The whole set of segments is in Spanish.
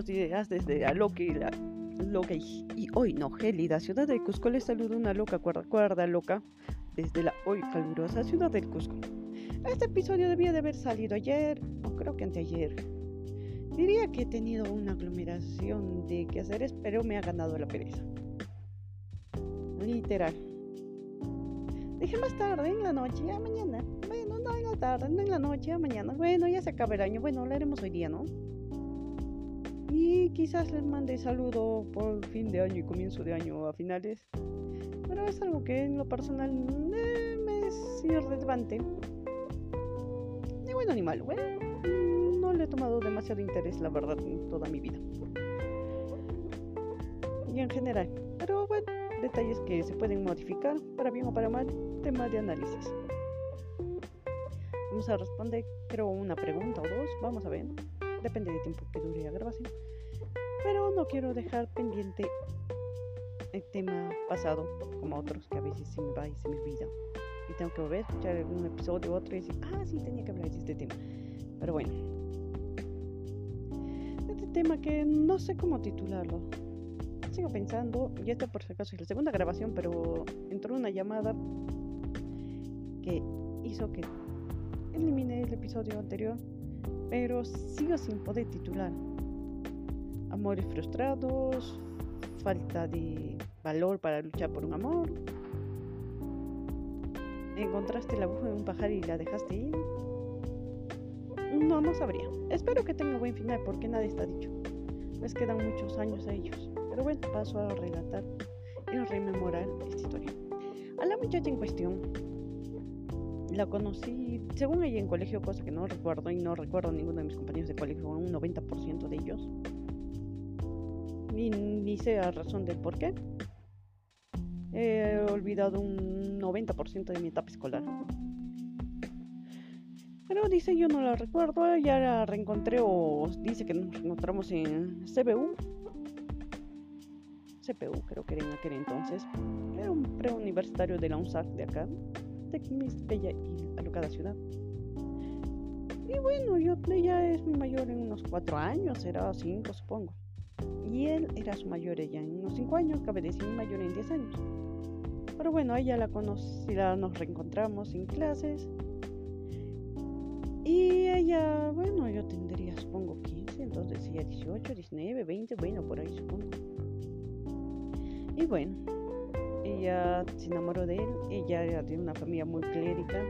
buenos días desde Aloque la loca y, y, hoy no gélida ciudad de Cusco les saluda una loca cuerda, cuerda loca desde la hoy calurosa ciudad del Cusco. Este episodio debía de haber salido ayer o creo que anteayer. Diría que he tenido una aglomeración de quehaceres, pero me ha ganado la pereza. Literal. Dije más tarde, en la noche, ya mañana. Bueno, no en la tarde, no en la noche, ya mañana. Bueno, ya se acaba el año. Bueno, lo haremos hoy día, ¿no? Y quizás les mande saludo por fin de año y comienzo de año a finales. Pero es algo que en lo personal eh, me es irrelevante. Ni bueno ni malo, bueno, no le he tomado demasiado interés, la verdad, en toda mi vida. Y en general. Pero bueno, detalles que se pueden modificar, para bien o para mal, tema de análisis. Vamos a responder, creo, una pregunta o dos, vamos a ver depende del tiempo que dure la grabación. Pero no quiero dejar pendiente el tema pasado, como otros que a veces se me va y se me olvida. Y tengo que volver a escuchar un episodio u otro y decir, ah, sí, tenía que hablar de este tema. Pero bueno, este tema que no sé cómo titularlo. Sigo pensando, y esto por si acaso es la segunda grabación, pero entró una llamada que hizo que elimine el episodio anterior pero sigo sin poder titular. Amores frustrados, falta de valor para luchar por un amor. ¿Encontraste la aguja en un pajar y la dejaste ir? No, no sabría. Espero que tenga buen final porque nada está dicho. Les quedan muchos años a ellos. Pero bueno, paso a relatar y rememorar esta historia. A la muchacha en cuestión la conocí, según ella, en colegio, cosa que no recuerdo y no recuerdo ninguno de mis compañeros de colegio, un 90% de ellos. Ni, ni sé a razón del por qué. He olvidado un 90% de mi etapa escolar. Pero dice yo no la recuerdo, ya la reencontré o dice que nos encontramos en CBU. CPU creo que era en aquel entonces. Era un preuniversitario de la UNSAC de acá de mi bella y alocada ciudad. Y bueno, yo, ella es mi mayor en unos cuatro años, era cinco supongo. Y él era su mayor ella en unos cinco años, cabe decir mayor en diez años. Pero bueno, ella la conocí, nos reencontramos en clases. Y ella, bueno, yo tendría supongo 15, entonces ella 18, 19, 20, bueno, por ahí supongo. Y bueno, ella se enamoró de él, ella era de una familia muy clérica,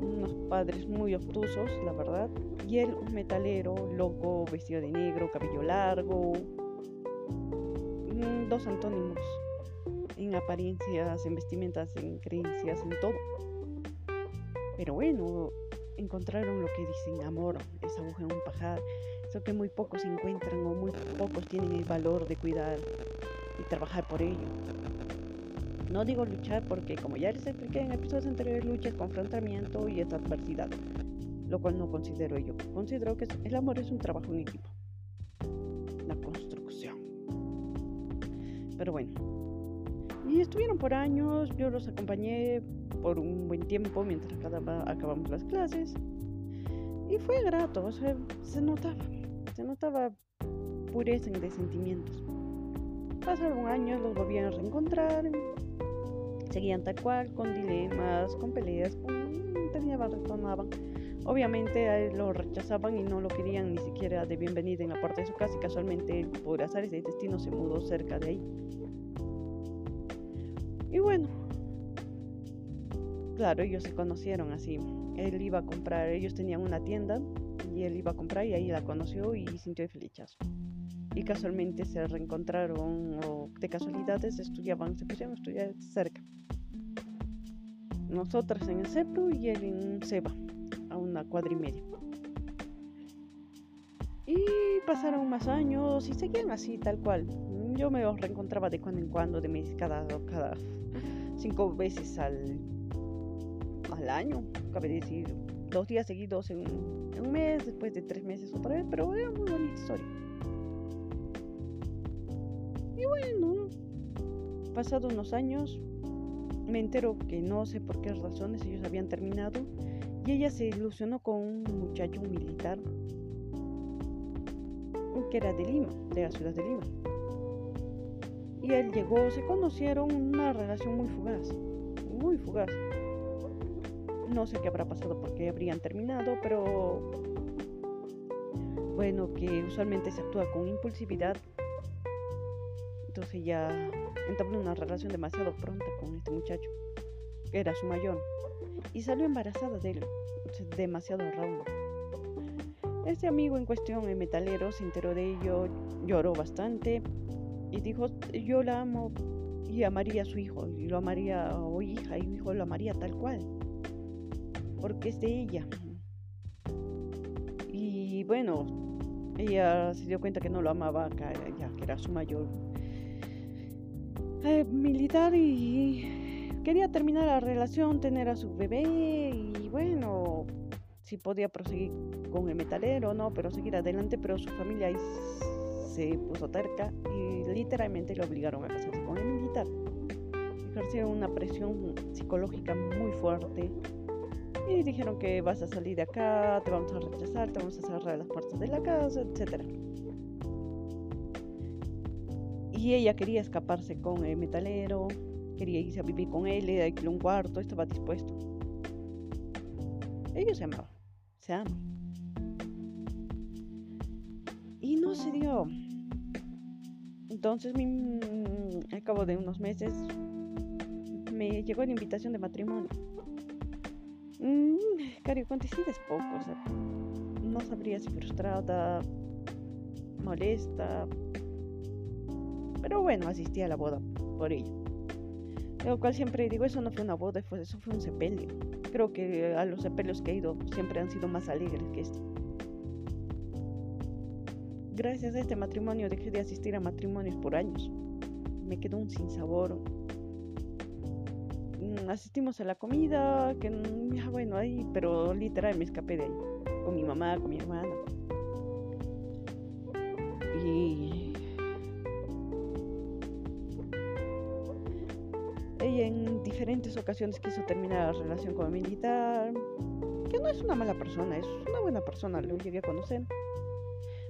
unos padres muy obtusos, la verdad, y él un metalero, loco, vestido de negro, cabello largo, mm, dos antónimos en apariencias, en vestimentas, en creencias, en todo. Pero bueno, encontraron lo que dicen amor, esa aguja en un pajar, eso que muy pocos encuentran o muy pocos tienen el valor de cuidar y trabajar por ello. No digo luchar porque, como ya les expliqué en episodios anteriores, lucha es confrontamiento y es adversidad, lo cual no considero yo. Considero que el amor es un trabajo en equipo, la construcción. Pero bueno, y estuvieron por años, yo los acompañé por un buen tiempo mientras acabamos las clases. Y fue grato, se notaba, se notaba pureza de sentimientos. Pasaron años, los volvían a reencontrar, seguían tal cual, con dilemas, con peleas, con... tenían, retomaban. Obviamente él lo rechazaban y no lo querían ni siquiera de bienvenida en la puerta de su casa y casualmente por azares de destino se mudó cerca de ahí. Y bueno, claro, ellos se conocieron así. Él iba a comprar, ellos tenían una tienda y él iba a comprar y ahí la conoció y sintió el flechazo y casualmente se reencontraron o de casualidades estudiaban, se pusieron a estudiar cerca. Nosotras en el CEPRU y él en SEBA, a una cuadra y media. Y pasaron más años y seguían así, tal cual. Yo me reencontraba de cuando en cuando, de mes, cada, cada cinco veces al, al año, cabe decir, dos días seguidos en, en un mes, después de tres meses otra vez, pero era muy bonita historia. Bueno, pasados unos años, me entero que no sé por qué razones ellos habían terminado y ella se ilusionó con un muchacho militar. que era de Lima, de la ciudad de Lima. Y él llegó, se conocieron, una relación muy fugaz, muy fugaz. No sé qué habrá pasado porque habrían terminado, pero bueno, que usualmente se actúa con impulsividad. Entonces ya entabló una relación demasiado pronta con este muchacho, que era su mayor, y salió embarazada de él, demasiado rápido. Este amigo en cuestión, el metalero, se enteró de ello, lloró bastante y dijo, yo la amo y amaría a su hijo, y lo amaría o hija, y mi hijo lo amaría tal cual, porque es de ella. Y bueno, ella se dio cuenta que no lo amaba, ya que era su mayor eh, militar y quería terminar la relación, tener a su bebé y bueno, si podía proseguir con el metalero, no, pero seguir adelante, pero su familia se puso terca y literalmente le obligaron a casarse con el militar. Ejercieron una presión psicológica muy fuerte y dijeron que vas a salir de acá, te vamos a rechazar, te vamos a cerrar las puertas de la casa, etcétera y ella quería escaparse con el metalero, quería irse a vivir con él, le alquiló un cuarto, estaba dispuesto. Ellos se amaban, se aman. Y no se dio. Entonces, mi, al cabo de unos meses, me llegó la invitación de matrimonio. Mm, Cari, es poco, no sabría si frustrada, molesta, pero bueno, asistí a la boda por ello. Lo cual siempre digo, eso no fue una boda, eso fue un sepelio. Creo que a los sepelios que he ido siempre han sido más alegres que este. Gracias a este matrimonio dejé de asistir a matrimonios por años. Me quedó un sinsabor. Mm, asistimos a la comida, que mm, bueno, ahí, pero literal me escapé de ahí. Con mi mamá, con mi hermana. Y diferentes ocasiones quiso terminar la relación con el militar, que no es una mala persona, es una buena persona, lo llegué a conocer.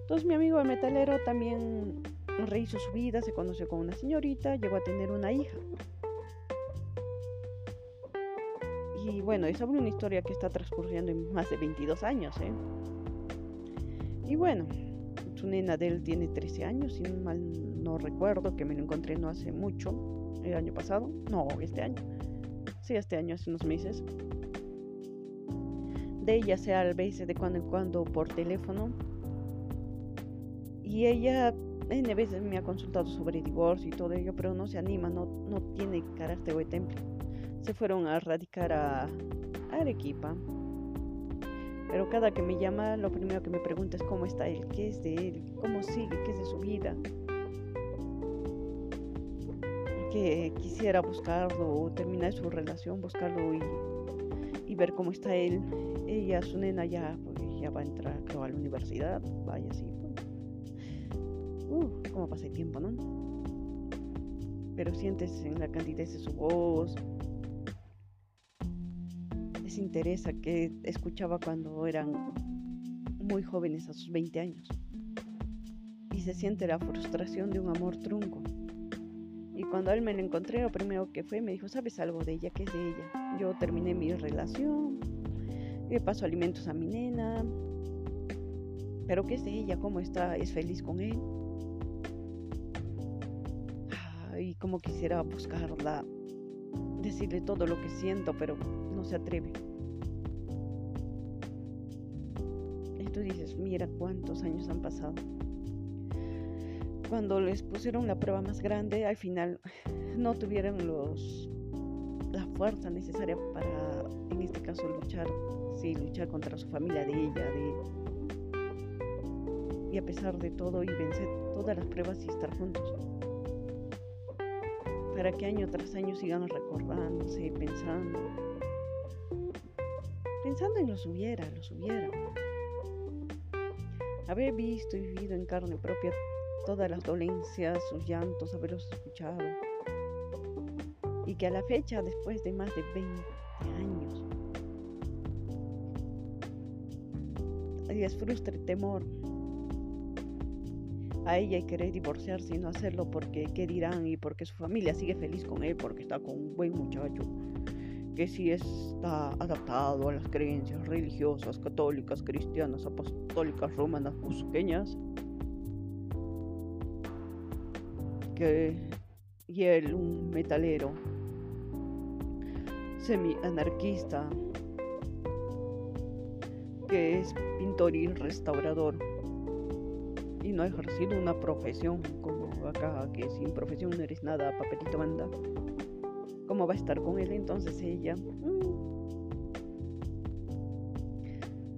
Entonces mi amigo el metalero también rehizo su vida, se conoció con una señorita, llegó a tener una hija. Y bueno, es una historia que está transcurriendo en más de 22 años, ¿eh? Y bueno, su nena de él tiene 13 años, si mal no recuerdo, que me lo encontré no hace mucho el año pasado, no, este año, sí, este año, hace unos meses. De ella sea al veces de cuando en cuando por teléfono. Y ella N veces me ha consultado sobre divorcio y todo ello, pero no se anima, no, no tiene carácter de temple. Se fueron a radicar a, a Arequipa. Pero cada que me llama, lo primero que me pregunta es cómo está él, qué es de él, cómo sigue, qué es de su vida que quisiera buscarlo o terminar su relación, buscarlo y, ver cómo está él. Ella, su nena ya, porque ya va a entrar creo a la universidad, vaya así. Uh, cómo pasa el tiempo, ¿no? Pero sientes en la candidez de su voz, ese interés que escuchaba cuando eran muy jóvenes a sus 20 años. Y se siente la frustración de un amor trunco cuando él me lo encontré, lo primero que fue, me dijo, ¿sabes algo de ella? ¿Qué es de ella? Yo terminé mi relación, le paso alimentos a mi nena, pero ¿qué es de ella? ¿Cómo está? ¿Es feliz con él? Y como quisiera buscarla, decirle todo lo que siento, pero no se atreve. Y tú dices, mira cuántos años han pasado cuando les pusieron la prueba más grande, al final no tuvieron los la fuerza necesaria para, en este caso, luchar, sí, luchar contra su familia de ella, de y a pesar de todo y vencer todas las pruebas y estar juntos. Para que año tras año sigan recordándose, pensando, pensando en los hubiera, los hubiera. Haber visto y vivido en carne propia todas las dolencias, sus llantos, haberlos escuchado. Y que a la fecha, después de más de 20 años, les frustre temor a ella y querer divorciarse y no hacerlo porque qué dirán y porque su familia sigue feliz con él, porque está con un buen muchacho, que sí está adaptado a las creencias religiosas, católicas, cristianas, apostólicas, romanas, busqueñas. Y él, un metalero, semi-anarquista, que es pintor y restaurador y no ha ejercido una profesión como acá, que sin profesión no eres nada, papelito manda. ¿Cómo va a estar con él entonces ella? Mm.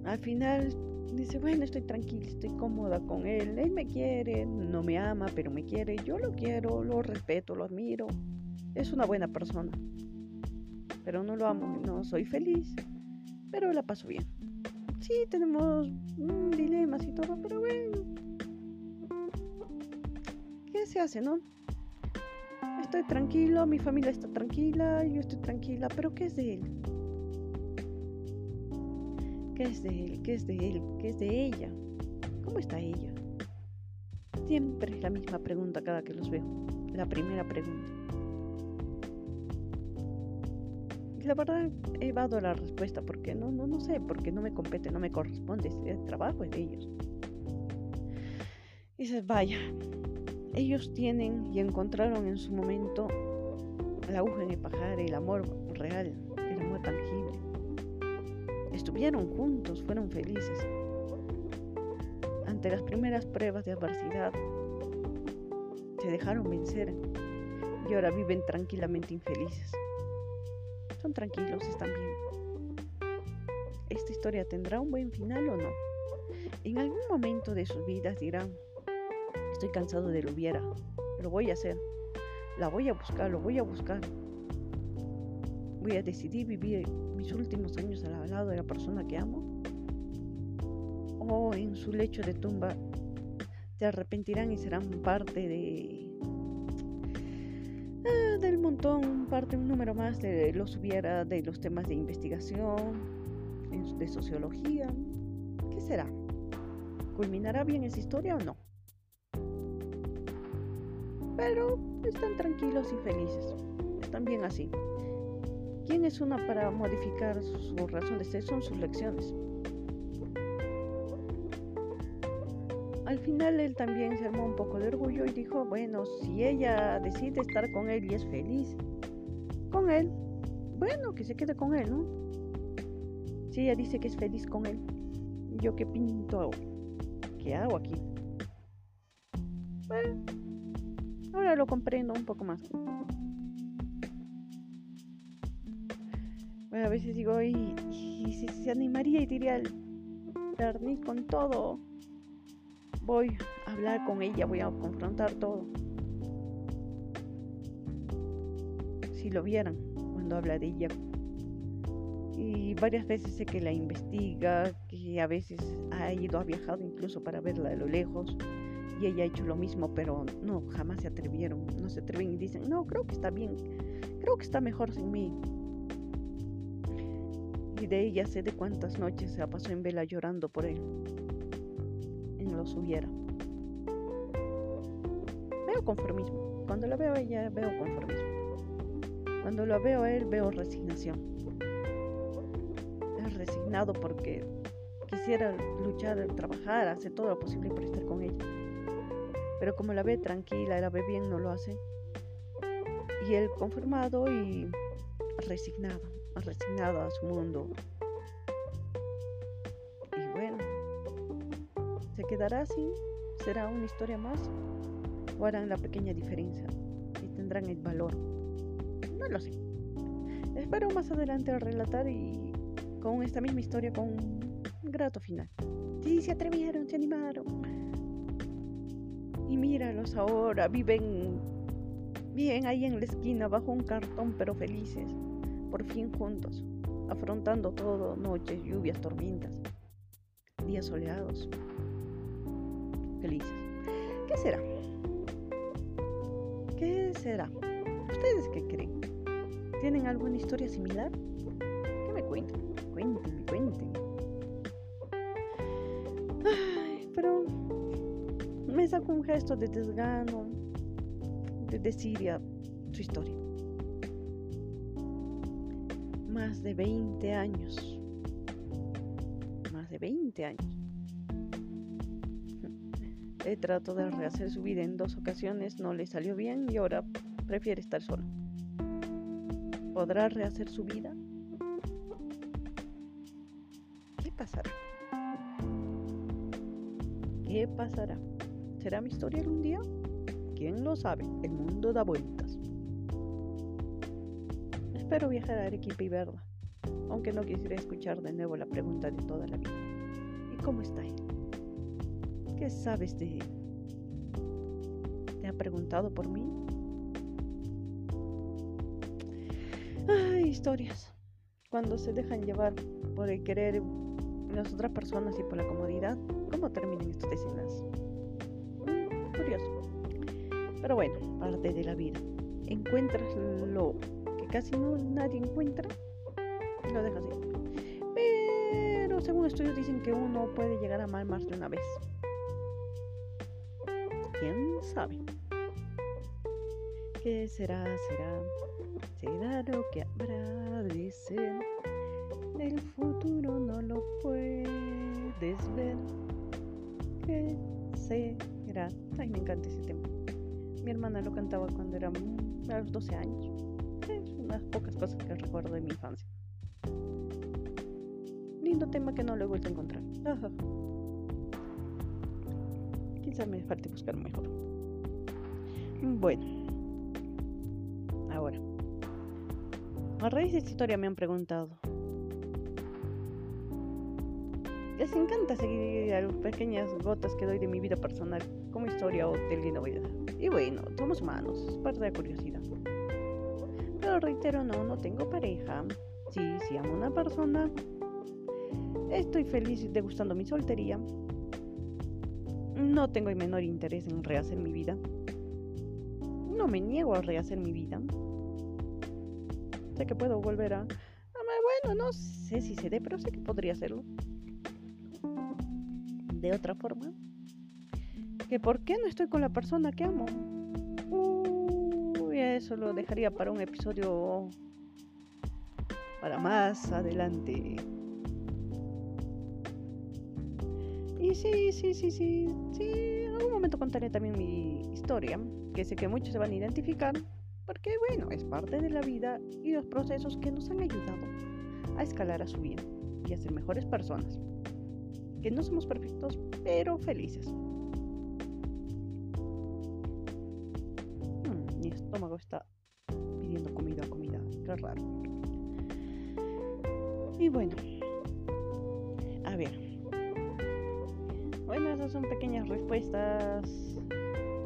Al final dice, bueno, estoy tranquila, estoy cómoda con él, él me quiere, no me ama, pero me quiere, yo lo quiero, lo respeto, lo admiro, es una buena persona, pero no lo amo, no soy feliz, pero la paso bien. Sí, tenemos mm, dilemas y todo, pero bueno, se hace, no? Estoy tranquilo, mi familia está tranquila, yo estoy tranquila, pero ¿qué es de él? ¿Qué es de él? ¿Qué es de él? ¿Qué es de ella? ¿Cómo está ella? Siempre es la misma pregunta cada que los veo. La primera pregunta. Y la verdad he dado la respuesta porque no, no, no sé, porque no me compete, no me corresponde. El trabajo es de ellos. Y dices, vaya, ellos tienen y encontraron en su momento la aguja en el pajar, el amor real, el amor tangible. Estuvieron juntos, fueron felices. Ante las primeras pruebas de adversidad, se dejaron vencer y ahora viven tranquilamente infelices. Son tranquilos, están bien. ¿Esta historia tendrá un buen final o no? En algún momento de sus vidas dirán, Estoy cansado de lo hubiera. Lo voy a hacer. La voy a buscar, lo voy a buscar. Voy a decidir vivir mis últimos años al lado de la persona que amo. O en su lecho de tumba se arrepentirán y serán parte de ah, del montón, parte un número más de los hubiera, de los temas de investigación, de sociología. ¿Qué será? ¿Culminará bien esa historia o no? pero están tranquilos y felices. Están bien así. ¿Quién es una para modificar su razón de ser? Son sus lecciones. Al final él también se armó un poco de orgullo y dijo, bueno, si ella decide estar con él y es feliz con él, bueno, que se quede con él, ¿no? Si ella dice que es feliz con él, ¿yo qué pinto? ¿Qué hago aquí? Bueno, Ahora lo comprendo un poco más. A veces digo, y, si se animaría y diría al Bernie con todo, voy a hablar con ella, voy a confrontar todo. Si lo vieran cuando habla de ella. Y varias veces sé que la investiga, que a veces ha ido, ha viajado incluso para verla de lo lejos y ella ha hecho lo mismo, pero no, jamás se atrevieron, no se atreven y dicen, no, creo que está bien, creo que está mejor sin mí. Y de ella sé de cuántas noches se pasado en vela llorando por él, en los hubiera. Veo conformismo, cuando la veo a ella veo conformismo, cuando lo veo a él veo resignación. Es resignado porque quisiera luchar, trabajar, hacer todo lo posible por estar con ella pero como la ve tranquila, la ve bien, no lo hace. Y él conformado y resignado, resignado a su mundo. Y bueno, ¿se quedará así? ¿Será una historia más? ¿O harán la pequeña diferencia? ¿Y tendrán el valor? No lo sé. Espero más adelante relatar y con esta misma historia con un grato final. Sí, se atrevieron, se animaron. Y míralos ahora, viven bien ahí en la esquina bajo un cartón, pero felices, por fin juntos, afrontando todo, noches, lluvias, tormentas, días soleados, felices. ¿Qué será? ¿Qué será? ¿Ustedes qué creen? ¿Tienen alguna historia similar? ¿Qué me cuentan? Cuéntenme, cuéntenme. comenzar con un gesto de desgano, de desidia su historia. Más de 20 años. Más de 20 años. He tratado de rehacer su vida en dos ocasiones, no le salió bien y ahora prefiere estar solo. ¿Podrá rehacer su vida? ¿Qué pasará? ¿Qué pasará? ¿Será mi historia algún día? ¿Quién lo sabe? El mundo da vueltas. Espero viajar a Arequipa y verla, aunque no quisiera escuchar de nuevo la pregunta de toda la vida. ¿Y cómo está él? ¿Qué sabes de él? ¿Te ha preguntado por mí? Ay, historias. Cuando se dejan llevar por el querer las otras personas y por la comodidad, ¿cómo terminan estos desenlaces? curioso. Pero bueno, parte de la vida. Encuentras lo casi no, nadie encuentra lo dejas así. Pero según estudios dicen que uno puede llegar a amar más de una vez. ¿Quién sabe? ¿Qué será? ¿Será? ¿Será lo que habrá ser? El futuro no lo puedes ver. ¿Qué será? Ay, me encanta ese tema. Mi hermana lo cantaba cuando era a los 12 años. Es unas pocas cosas que recuerdo de mi infancia. Lindo tema que no lo he vuelto a encontrar. Ajá. Quizá me falte buscar mejor. Bueno. Ahora. A raíz de esta historia me han preguntado. Les encanta seguir a las pequeñas gotas que doy de mi vida personal como historia o de novedad. Y bueno, somos humanos, es parte de la curiosidad. Reitero, no, no tengo pareja. Sí, sí amo a una persona. Estoy feliz degustando mi soltería. No tengo el menor interés en rehacer mi vida. No me niego a rehacer mi vida. Sé que puedo volver a... Bueno, no sé si se dé, pero sé que podría hacerlo. De otra forma. Que por qué no estoy con la persona que amo. Eso lo dejaría para un episodio para más adelante. Y sí, sí, sí, sí, sí, en algún momento contaré también mi historia, que sé que muchos se van a identificar, porque bueno, es parte de la vida y los procesos que nos han ayudado a escalar a su vida y a ser mejores personas. Que no somos perfectos, pero felices. Bueno, a ver, bueno, esas son pequeñas respuestas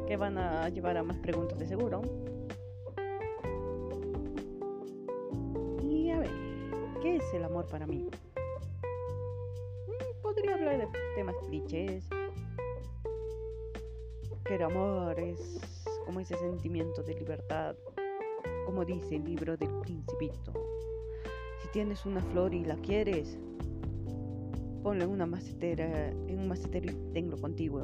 que van a llevar a más preguntas de seguro. Y a ver, ¿qué es el amor para mí? Mm, podría hablar de temas clichés. Que amor es como ese sentimiento de libertad, como dice el libro del principito. Tienes una flor y la quieres, ponlo en una macetera, en un macetero y tenlo contigo.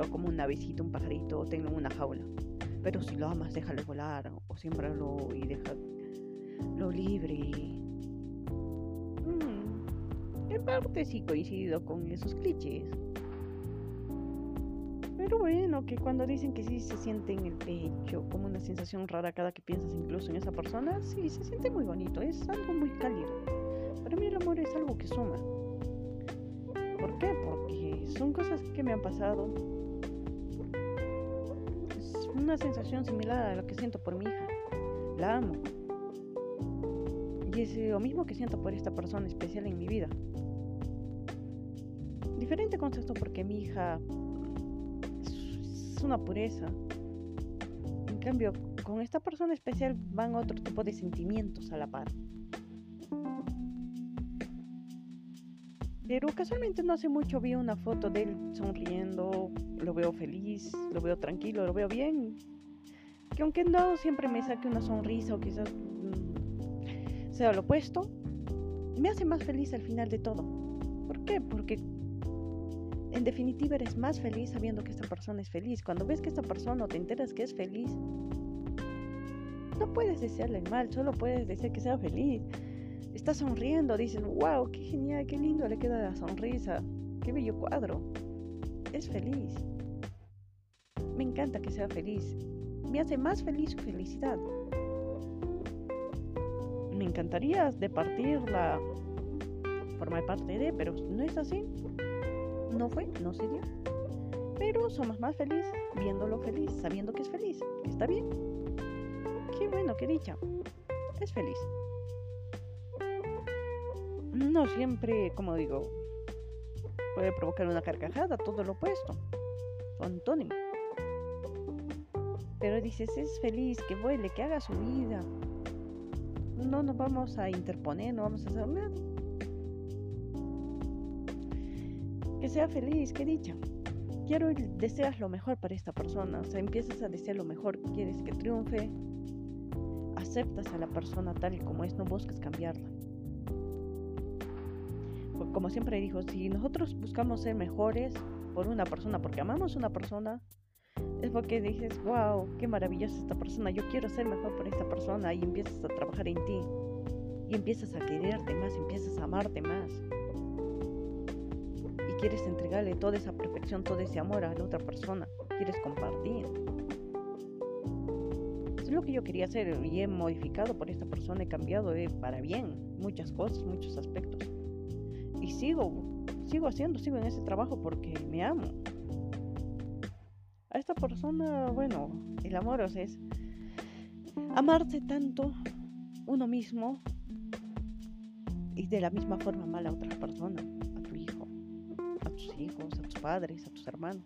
O como un avecito, un pajarito, o tenlo en una jaula. Pero si lo amas, déjalo volar, o siembralo y déjalo libre. Mm, en parte sí coincido con esos clichés. Pero bueno, que cuando dicen que sí se siente en el pecho, como una sensación rara cada que piensas incluso en esa persona, sí se siente muy bonito, es algo muy cálido. Para mí el amor es algo que suma. ¿Por qué? Porque son cosas que me han pasado. Es una sensación similar a lo que siento por mi hija. La amo. Y es lo mismo que siento por esta persona especial en mi vida. Diferente concepto porque mi hija es una pureza. En cambio, con esta persona especial van otro tipo de sentimientos a la par. Pero casualmente no hace mucho vi una foto de él sonriendo, lo veo feliz, lo veo tranquilo, lo veo bien. Que aunque no siempre me saque una sonrisa o quizás mm, sea lo opuesto, me hace más feliz al final de todo. ¿Por qué? Porque en definitiva eres más feliz sabiendo que esta persona es feliz. Cuando ves que esta persona o te enteras que es feliz, no puedes desearle mal, solo puedes desear que sea feliz. Está sonriendo, dices, wow, qué genial, qué lindo le queda la sonrisa, qué bello cuadro. Es feliz. Me encanta que sea feliz. Me hace más feliz su felicidad. Me encantaría de partirla, formar parte de, pero no es así. No fue, no se dio. Pero somos más felices viéndolo feliz, sabiendo que es feliz, está bien. Qué bueno, qué dicha. Es feliz. No siempre, como digo, puede provocar una carcajada, todo lo opuesto. Antónimo. Pero dices, es feliz, que vuele, que haga su vida. No nos vamos a interponer, no vamos a hacer nada. Que sea feliz, que dicha. Quiero y deseas lo mejor para esta persona, o sea, empiezas a desear lo mejor, quieres que triunfe, aceptas a la persona tal y como es, no buscas cambiarla. como siempre dijo, si nosotros buscamos ser mejores por una persona, porque amamos a una persona, es porque dices, wow, qué maravillosa esta persona, yo quiero ser mejor por esta persona y empiezas a trabajar en ti y empiezas a quererte más, empiezas a amarte más quieres entregarle toda esa perfección, todo ese amor a la otra persona, quieres compartir. Es lo que yo quería hacer y he modificado por esta persona, he cambiado eh, para bien muchas cosas, muchos aspectos. Y sigo, sigo haciendo, sigo en ese trabajo porque me amo. A esta persona, bueno, el amor es amarse tanto uno mismo y de la misma forma mal a otra persona tus hijos, a tus padres, a tus hermanos.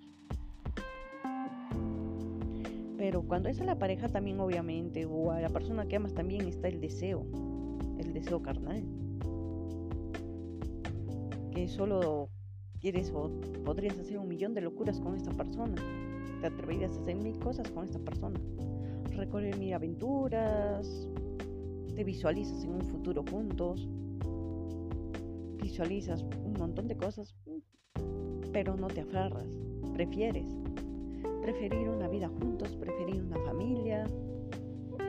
Pero cuando es a la pareja también obviamente, o a la persona que amas también está el deseo, el deseo carnal. Que solo quieres o podrías hacer un millón de locuras con esta persona. Te atreverías a hacer mil cosas con esta persona. Recorrer mil aventuras, te visualizas en un futuro juntos, visualizas un montón de cosas, pero no te aferras, prefieres. Preferir una vida juntos, preferir una familia,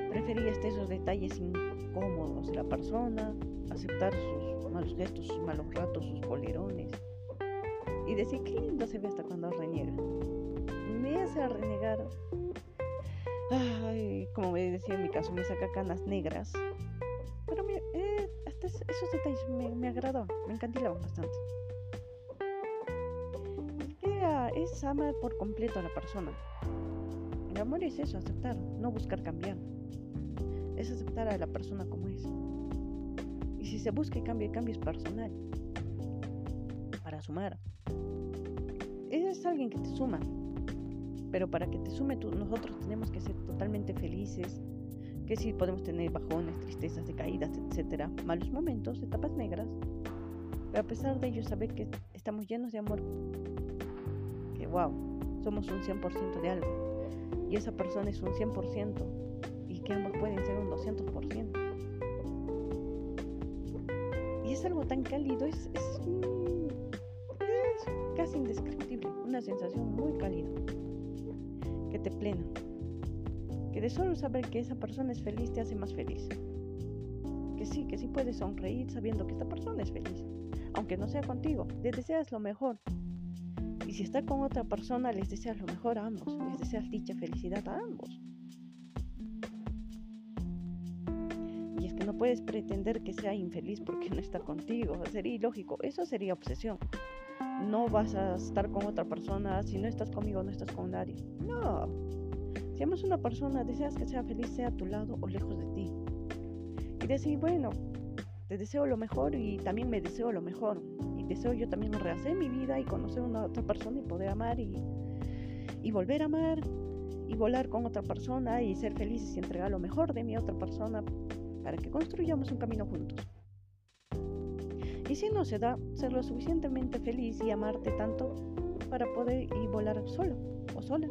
preferir esos detalles incómodos de la persona, aceptar sus malos gestos, sus malos ratos, sus colerones y decir qué lindo se ve hasta cuando reniega. Me hace renegar. Ay, como decía en mi caso, me saca canas negras. Pero eh, hasta esos detalles me, me me encantilaban bastante es amar por completo a la persona. El amor es eso, aceptar, no buscar cambiar. Es aceptar a la persona como es. Y si se busca y cambia, cambio es personal. Para sumar. Es alguien que te suma. Pero para que te sume tú, nosotros tenemos que ser totalmente felices. Que si podemos tener bajones, tristezas, decaídas, etcétera, malos momentos, etapas negras. Pero a pesar de ello, saber que estamos llenos de amor wow, somos un 100% de algo. Y esa persona es un 100% y que ambos pueden ser un 200%. Y es algo tan cálido, es, es, es casi indescriptible, una sensación muy cálida, que te plena, que de solo saber que esa persona es feliz te hace más feliz. Que sí, que sí puedes sonreír sabiendo que esta persona es feliz, aunque no sea contigo, le deseas lo mejor, si está con otra persona, les deseas lo mejor a ambos, les deseas dicha felicidad a ambos. Y es que no puedes pretender que sea infeliz porque no está contigo, sería ilógico, eso sería obsesión. No vas a estar con otra persona, si no estás conmigo no estás con nadie. No. Si amas una persona, deseas que sea feliz, sea a tu lado o lejos de ti. Y decir, bueno, te deseo lo mejor y también me deseo lo mejor deseo yo también rehacer mi vida y conocer a una otra persona y poder amar y, y volver a amar y volar con otra persona y ser felices y entregar lo mejor de mi otra persona para que construyamos un camino juntos. Y si no se da, ser lo suficientemente feliz y amarte tanto para poder ir volar solo o sola.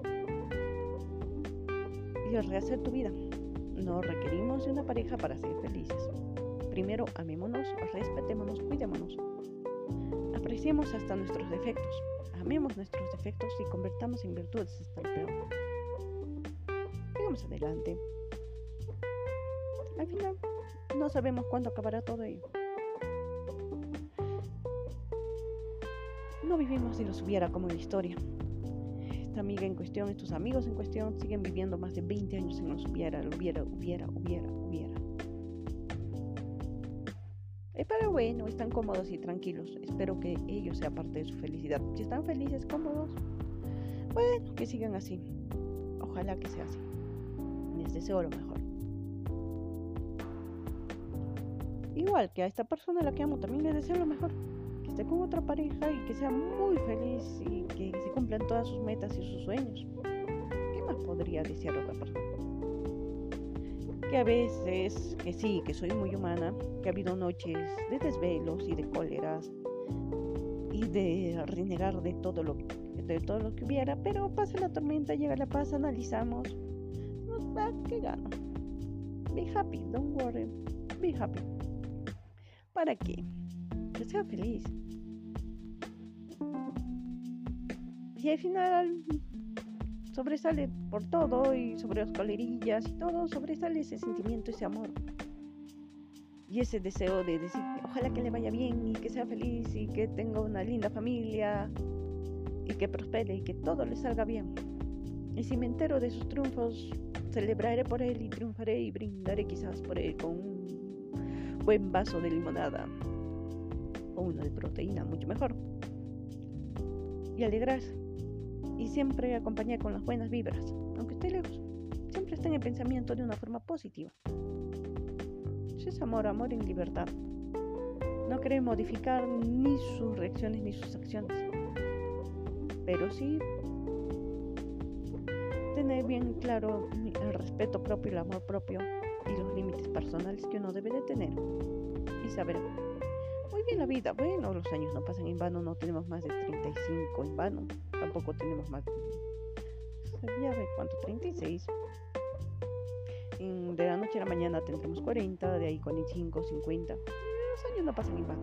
Y rehacer tu vida. No requerimos de una pareja para ser felices. Primero amémonos, respetémonos, cuidémonos apreciemos hasta nuestros defectos, amemos nuestros defectos y convertamos en virtudes hasta el peor. Sigamos adelante. Al final, no sabemos cuándo acabará todo ello. No vivimos si los hubiera como en la historia. Esta amiga en cuestión, estos amigos en cuestión siguen viviendo más de 20 años en los hubiera, hubiera, hubiera, hubiera, hubiera. Pero bueno, están cómodos y tranquilos. Espero que ellos sean parte de su felicidad. Si están felices, cómodos, bueno, que sigan así. Ojalá que sea así. Les deseo lo mejor. Igual que a esta persona a la que amo también le deseo lo mejor. Que esté con otra pareja y que sea muy feliz y que se cumplan todas sus metas y sus sueños. ¿Qué más podría desear otra persona? Que a veces, que sí, que soy muy humana, que ha habido noches de desvelos y de cóleras y de renegar de todo lo, de todo lo que hubiera, pero pasa la tormenta, llega la paz, analizamos, nos va, que gano. Be happy, don't worry, be happy. ¿Para qué? Que sea feliz. Y al final sobresale por todo y sobre las colerillas y todo, sobresale ese sentimiento, ese amor. Y ese deseo de decir, ojalá que le vaya bien y que sea feliz y que tenga una linda familia y que prospere y que todo le salga bien. Y si me entero de sus triunfos, celebraré por él y triunfaré y brindaré quizás por él con un buen vaso de limonada o uno de proteína, mucho mejor. Y alegrarse y siempre acompañar con las buenas vibras, aunque esté lejos. Siempre está en el pensamiento de una forma positiva. Eso es amor, amor en libertad. No quiere modificar ni sus reacciones ni sus acciones, pero sí tener bien claro el respeto propio, el amor propio y los límites personales que uno debe de tener y saber muy bien la vida. Bueno, los años no pasan en vano, no tenemos más de 35 en vano tampoco tenemos más. Ya ve cuánto, 36. de la noche a la mañana tendremos 40, de ahí 45, 50. Los años no pasan en vano.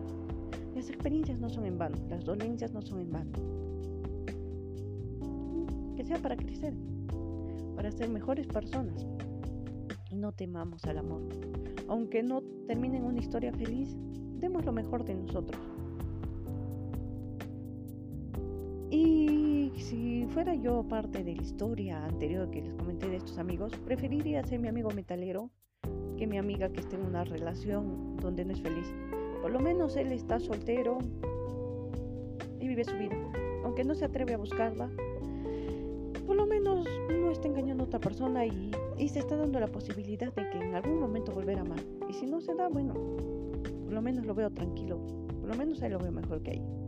Las experiencias no son en vano, las dolencias no son en vano. Que sea para crecer, para ser mejores personas. Y no temamos al amor. Aunque no termine en una historia feliz, demos lo mejor de nosotros. Fuera yo parte de la historia anterior que les comenté de estos amigos, preferiría ser mi amigo metalero que mi amiga que esté en una relación donde no es feliz. Por lo menos él está soltero y vive su vida. Aunque no se atreve a buscarla, por lo menos no está engañando a otra persona y, y se está dando la posibilidad de que en algún momento volver a amar. Y si no se da, bueno, por lo menos lo veo tranquilo. Por lo menos ahí lo veo mejor que ahí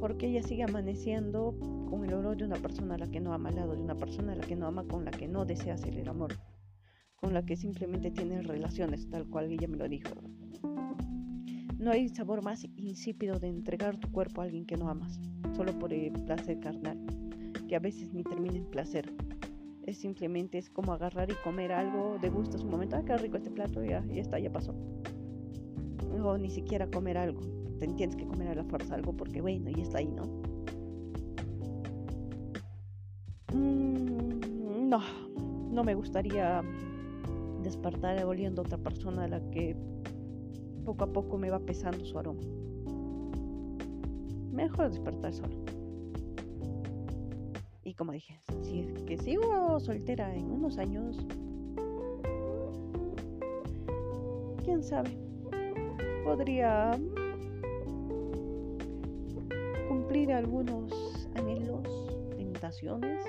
porque ella sigue amaneciendo con el olor de una persona a la que no ama, al lado de una persona a la que no ama, con la que no desea hacer el amor, con la que simplemente tiene relaciones, tal cual ella me lo dijo. No hay sabor más insípido de entregar tu cuerpo a alguien que no amas, solo por el placer carnal, que a veces ni termina en placer. Es simplemente es como agarrar y comer algo, degustas un momento, ah, qué rico este plato, ya, ya está, ya pasó. O ni siquiera comer algo, tienes que comer a la fuerza algo porque bueno, y está ahí, ¿no? Mm, no, no me gustaría despertar oliendo a otra persona a la que poco a poco me va pesando su aroma. Mejor despertar solo. Y como dije, si es que sigo soltera en unos años, quién sabe, podría algunos anhelos, tentaciones,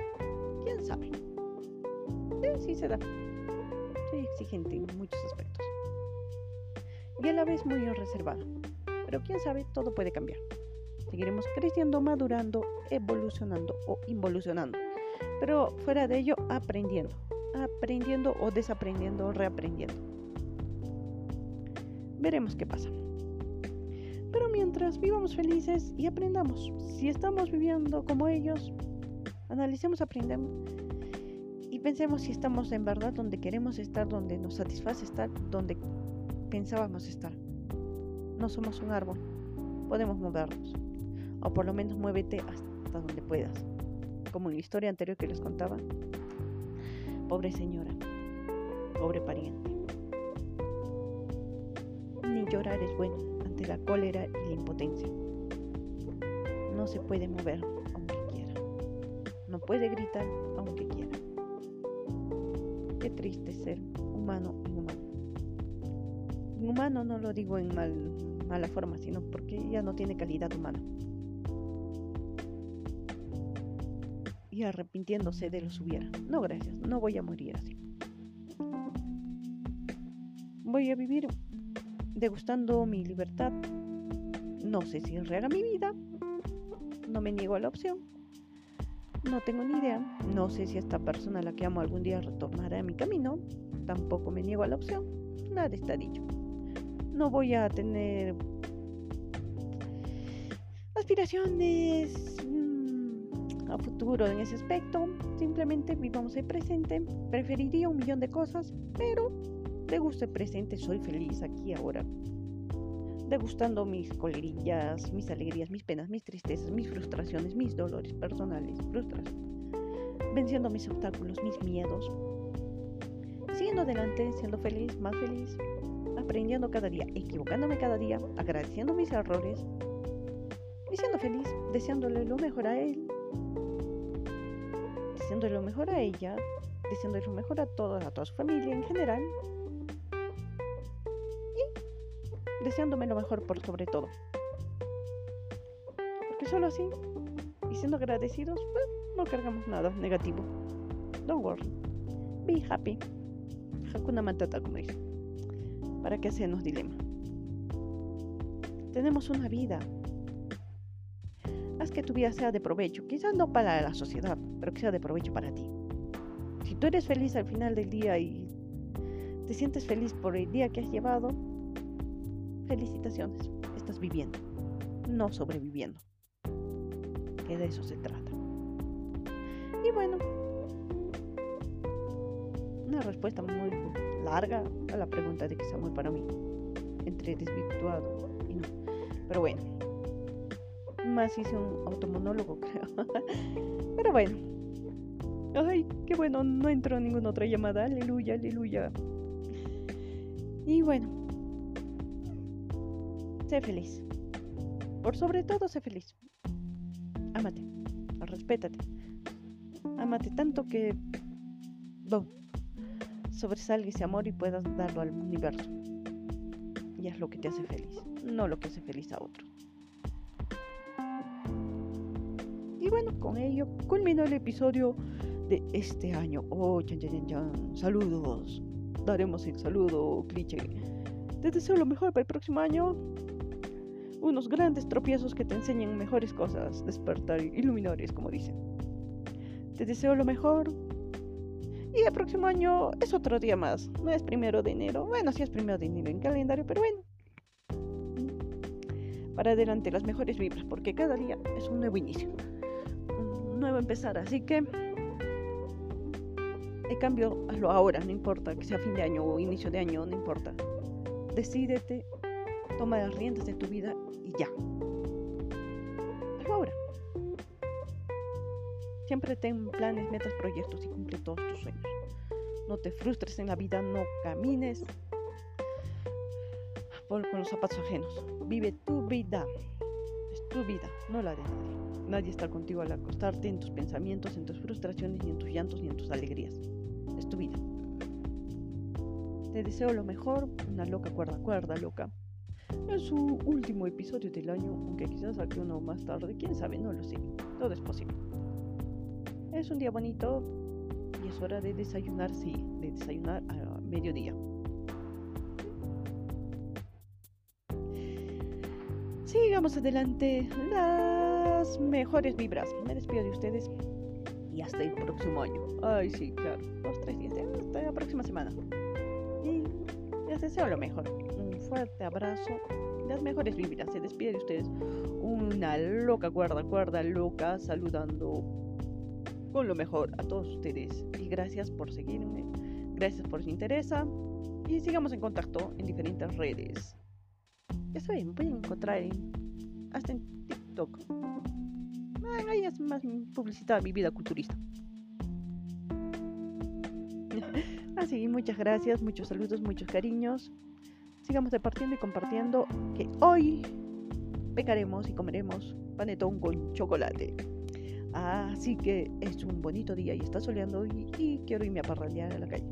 quién sabe. Sí, se da. Soy exigente en muchos aspectos. Y a la vez muy reservada. Pero quién sabe, todo puede cambiar. Seguiremos creciendo, madurando, evolucionando o involucionando. Pero fuera de ello, aprendiendo. Aprendiendo o desaprendiendo o reaprendiendo. Veremos qué pasa. Mientras vivamos felices y aprendamos, si estamos viviendo como ellos, analicemos, aprendemos y pensemos si estamos en verdad donde queremos estar, donde nos satisface estar, donde pensábamos estar. No somos un árbol, podemos movernos. O por lo menos muévete hasta donde puedas. Como en la historia anterior que les contaba. Pobre señora, pobre pariente. Ni llorar es bueno la cólera y la impotencia. No se puede mover aunque quiera. No puede gritar aunque quiera. Qué triste ser humano inhumano. Inhumano no lo digo en mal, mala forma, sino porque ya no tiene calidad humana. Y arrepintiéndose de lo hubiera. No, gracias, no voy a morir así. Voy a vivir degustando mi libertad. No sé si real mi vida. No me niego a la opción. No tengo ni idea. No sé si esta persona a la que amo algún día retornará a mi camino. Tampoco me niego a la opción. Nada está dicho. No voy a tener aspiraciones mm, a futuro en ese aspecto. Simplemente vivamos el presente. Preferiría un millón de cosas, pero de el presente. Soy feliz aquí ahora. Degustando mis colerillas, mis alegrías, mis penas, mis tristezas, mis frustraciones, mis dolores personales, frustraciones. Venciendo mis obstáculos, mis miedos. Siguiendo adelante, siendo feliz, más feliz. Aprendiendo cada día, equivocándome cada día, agradeciendo mis errores, y siendo feliz, deseándole lo mejor a él, deseándole lo mejor a ella, deseándole lo mejor a toda, a toda su familia en general, deseándome lo mejor por sobre todo. Porque solo así, y siendo agradecidos, pues, no cargamos nada negativo. Don't worry. Be happy. Hakuna Matata, como dice. ¿Para qué hacernos dilema? Tenemos una vida Haz que tu vida sea de provecho, quizás no para la sociedad, pero que sea de provecho para ti. Si tú eres feliz al final del día y te sientes feliz por el día que has llevado, felicitaciones, estás viviendo, no sobreviviendo. Que de eso se trata. Y bueno, una respuesta muy larga a la pregunta de que es amor para mí, entre desvirtuado y no. Pero bueno, más hice un automonólogo, creo. Pero bueno. Ay, qué bueno, no entró ninguna otra llamada. Aleluya, aleluya. Y bueno. Sé feliz. Por sobre todo, sé feliz. Ámate. Respétate. Ámate tanto que... Boom. Sobresalga ese amor y puedas darlo al universo. Y es lo que te hace feliz, no lo que hace feliz a otros. Y bueno, con ello culminó el episodio de este año. Oh, chan, chan, chan, Saludos. Daremos el saludo cliché. Te deseo lo mejor para el próximo año. Unos grandes tropiezos que te enseñen mejores cosas. Despertar iluminadores, como dicen. Te deseo lo mejor. Y el próximo año es otro día más. No es primero de enero. Bueno, sí es primero de enero en calendario, pero bueno. Para adelante las mejores vibras, porque cada día es un nuevo inicio nuevo empezar. Así que el cambio, hazlo ahora, no importa que sea fin de año o inicio de año, no importa. Decídete, toma las riendas de tu vida y ya. Ahora. Siempre ten planes, metas, proyectos y cumple todos tus sueños. No te frustres en la vida, no camines con los zapatos ajenos. Vive tu vida. Es tu vida, no la de nadie. Nadie está contigo al acostarte en tus pensamientos, en tus frustraciones, ni en tus llantos, ni en tus alegrías. Es tu vida. Te deseo lo mejor, una loca cuerda, cuerda loca. Es su último episodio del año, aunque quizás saque uno más tarde, quién sabe, no lo sé. Todo es posible. Es un día bonito y es hora de desayunar, sí, de desayunar a mediodía. Sigamos adelante. La mejores vibras. Me despido de ustedes y hasta el próximo año. Ay, sí, claro. Dos, tres días. Hasta la próxima semana. Les deseo lo mejor. Un fuerte abrazo. Las mejores vibras. Se despide de ustedes. Una loca cuerda, cuerda loca, saludando con lo mejor a todos ustedes. Y gracias por seguirme. Gracias por su interés. Y sigamos en contacto en diferentes redes. Ya saben, me pueden encontrar en hasta en TikTok. Ahí es más publicitada mi vida culturista. Así, muchas gracias, muchos saludos, muchos cariños. Sigamos departiendo y compartiendo que hoy pecaremos y comeremos panetón con chocolate. Así que es un bonito día y está soleando y, quiero irme a parrallar a la calle.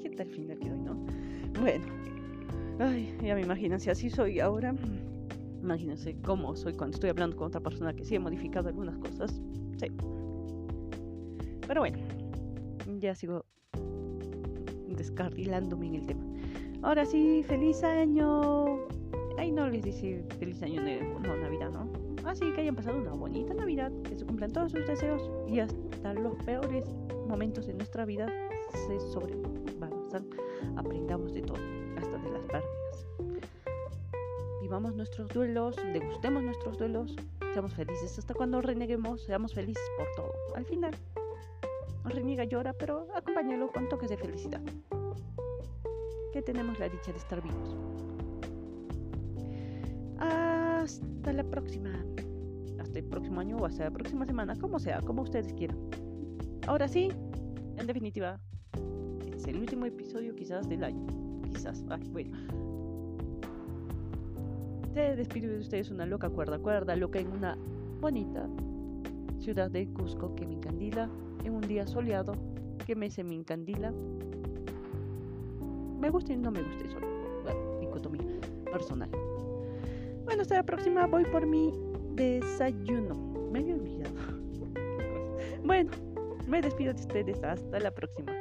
¿Qué tal final que doy, no? Bueno, ay, ya me imagino, si así soy ahora, imagínense cómo soy cuando estoy hablando con otra persona que sí ha modificado algunas cosas. Sí. Pero bueno, ya sigo descarrilándome en el tema. Ahora sí, feliz año. Ay, no les dice feliz año nuevo, no, Navidad, ¿no? Así que hayan pasado una bonita Navidad, que se cumplan todos sus deseos y hasta los peores momentos de nuestra vida se sobrepasan. Aprendamos de todo, hasta de las pérdidas. Vivamos nuestros duelos, degustemos nuestros duelos, seamos felices hasta cuando reneguemos, seamos felices por todo. Al final, reniega, llora, pero acompáñalo con toques de felicidad. Que tenemos la dicha de estar vivos. Hasta la próxima. Hasta el próximo año o hasta la próxima semana, como sea, como ustedes quieran. Ahora sí, en definitiva, es el último episodio quizás del año. Quizás, ay, bueno. Se despide de ustedes una loca cuerda, cuerda loca en una bonita ciudad de Cusco que me encandila en un día soleado que me se me encandila. Me gusta y no me gusta eso. dicotomía personal. Bueno, hasta la próxima. Voy por mi desayuno. Me había olvidado. bueno, me despido de ustedes. Hasta la próxima.